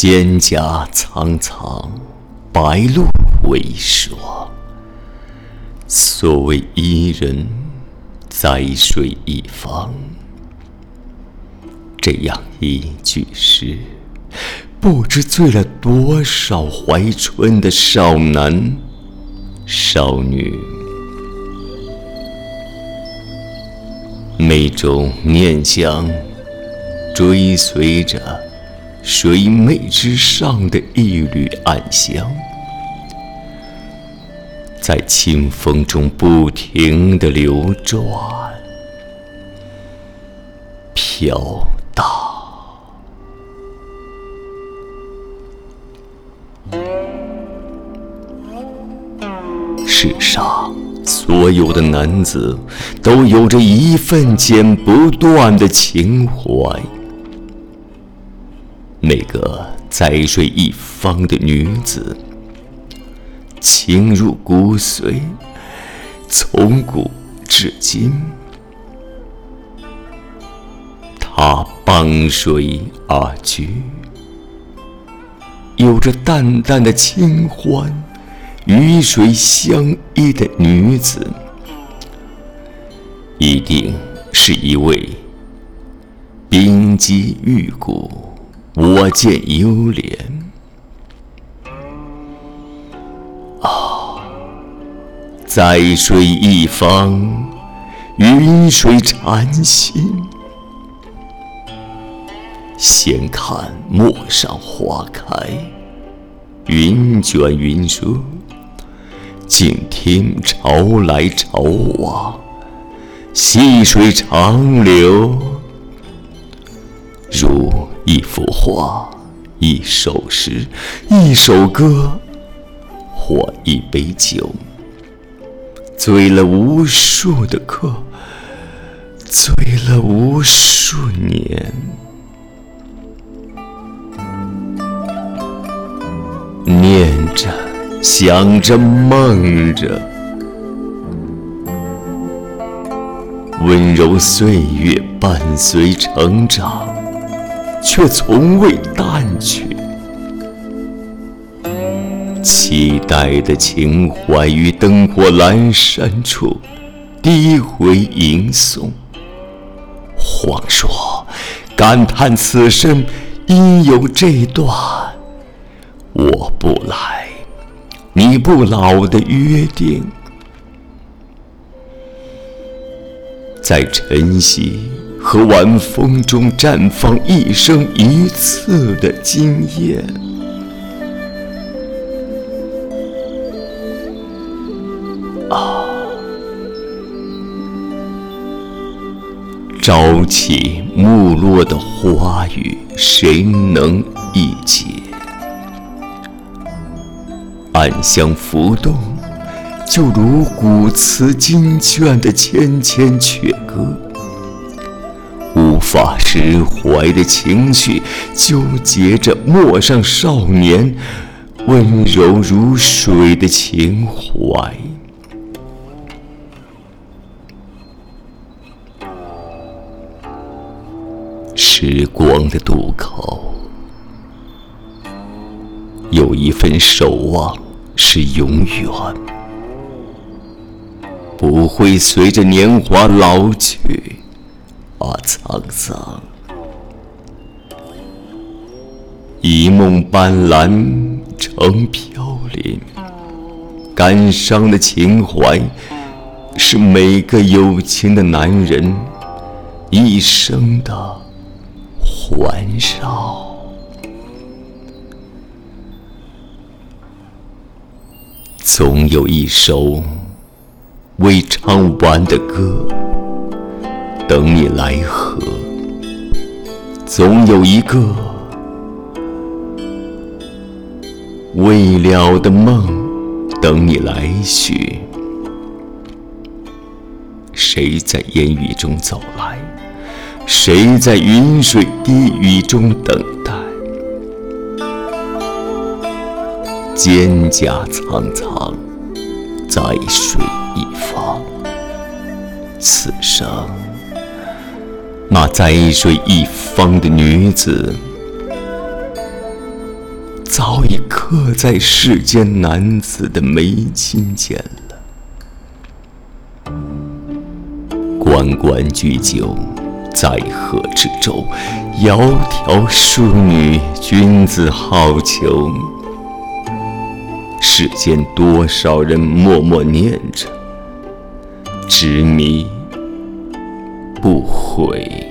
蒹葭苍苍，白露为霜。所谓伊人，在水一方。这样一句诗，不知醉了多少怀春的少男少女。每种念想，追随着水湄之上的一缕暗香，在清风中不停地流转、飘荡。世上。所有的男子都有着一份剪不断的情怀，那个在水一方的女子，情入骨髓，从古至今，她傍水而居，有着淡淡的清欢。与水相依的女子，一定是一位冰肌玉骨、我见幽莲。啊，在水一方，云水禅心。闲看陌上花开，云卷云舒。静听潮来潮往，细水长流，如一幅画，一首诗，一首歌，或一杯酒，醉了无数的客，醉了无数年，念着。想着梦着，温柔岁月伴随成长，却从未淡去。期待的情怀于灯火阑珊处低回吟诵，谎说感叹此生应有这段我不来。你不老的约定，在晨曦和晚风中绽放一生一次的惊艳。啊，朝起暮落的花语，谁能一解？暗香浮动，就如古词经卷的千千阙歌。无法释怀的情绪，纠结着陌上少年温柔如水的情怀。时光的渡口，有一份守望。是永远，不会随着年华老去而沧桑。一梦斑斓成飘零，感伤的情怀，是每个有情的男人一生的环绕。总有一首未唱完的歌等你来和，总有一个未了的梦等你来寻。谁在烟雨中走来？谁在云水低语中等待？蒹葭苍苍，在水一方。此生，那在水一方的女子，早已刻在世间男子的眉心间了。关关雎鸠，在河之洲。窈窕淑女，君子好逑。世间多少人默默念着，执迷不悔。